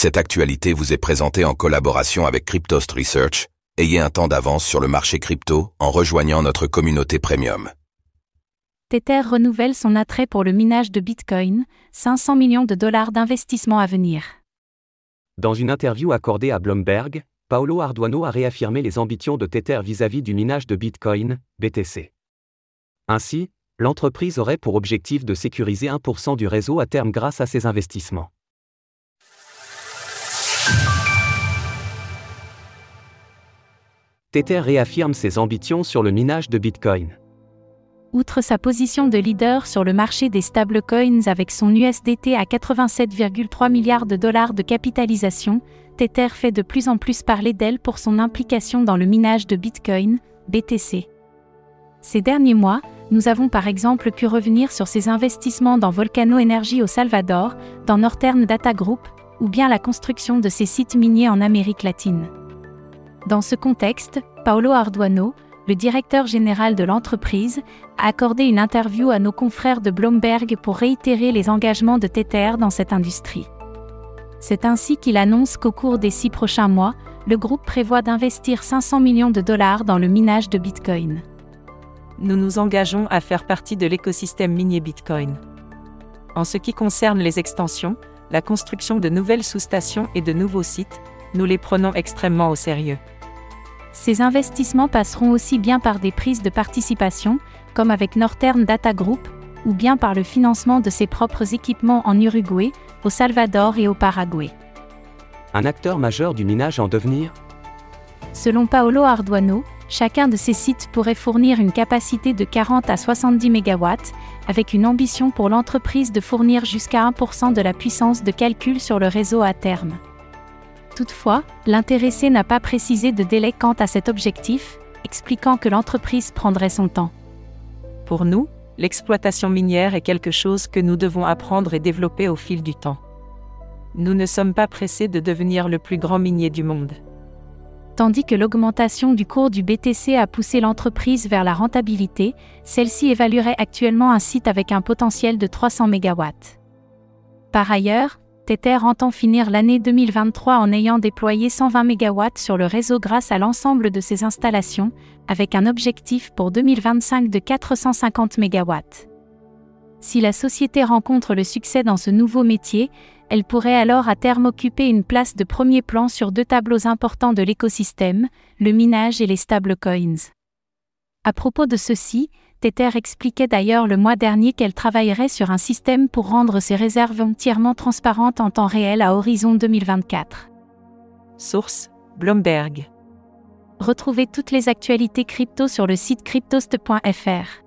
Cette actualité vous est présentée en collaboration avec Cryptost Research. Ayez un temps d'avance sur le marché crypto en rejoignant notre communauté premium. Tether renouvelle son attrait pour le minage de Bitcoin, 500 millions de dollars d'investissement à venir. Dans une interview accordée à Bloomberg, Paolo Arduano a réaffirmé les ambitions de Tether vis-à-vis du minage de Bitcoin, BTC. Ainsi, l'entreprise aurait pour objectif de sécuriser 1% du réseau à terme grâce à ses investissements. Tether réaffirme ses ambitions sur le minage de Bitcoin. Outre sa position de leader sur le marché des stablecoins avec son USDT à 87,3 milliards de dollars de capitalisation, Tether fait de plus en plus parler d'elle pour son implication dans le minage de Bitcoin, BTC. Ces derniers mois, nous avons par exemple pu revenir sur ses investissements dans Volcano Energy au Salvador, dans Northern Data Group, ou bien la construction de ses sites miniers en Amérique latine. Dans ce contexte, Paolo Arduano, le directeur général de l'entreprise, a accordé une interview à nos confrères de Bloomberg pour réitérer les engagements de Tether dans cette industrie. C'est ainsi qu'il annonce qu'au cours des six prochains mois, le groupe prévoit d'investir 500 millions de dollars dans le minage de Bitcoin. Nous nous engageons à faire partie de l'écosystème minier Bitcoin. En ce qui concerne les extensions, la construction de nouvelles sous-stations et de nouveaux sites, nous les prenons extrêmement au sérieux. Ces investissements passeront aussi bien par des prises de participation, comme avec Northern Data Group, ou bien par le financement de ses propres équipements en Uruguay, au Salvador et au Paraguay. Un acteur majeur du minage en devenir? Selon Paolo Arduano, chacun de ces sites pourrait fournir une capacité de 40 à 70 MW, avec une ambition pour l'entreprise de fournir jusqu'à 1% de la puissance de calcul sur le réseau à terme. Toutefois, l'intéressé n'a pas précisé de délai quant à cet objectif, expliquant que l'entreprise prendrait son temps. Pour nous, l'exploitation minière est quelque chose que nous devons apprendre et développer au fil du temps. Nous ne sommes pas pressés de devenir le plus grand minier du monde. Tandis que l'augmentation du cours du BTC a poussé l'entreprise vers la rentabilité, celle-ci évaluerait actuellement un site avec un potentiel de 300 MW. Par ailleurs, Tether entend finir l'année 2023 en ayant déployé 120 MW sur le réseau grâce à l'ensemble de ses installations, avec un objectif pour 2025 de 450 MW. Si la société rencontre le succès dans ce nouveau métier, elle pourrait alors à terme occuper une place de premier plan sur deux tableaux importants de l'écosystème, le minage et les stablecoins. À propos de ceci, Tether expliquait d'ailleurs le mois dernier qu'elle travaillerait sur un système pour rendre ses réserves entièrement transparentes en temps réel à horizon 2024. Source Bloomberg. Retrouvez toutes les actualités crypto sur le site cryptost.fr.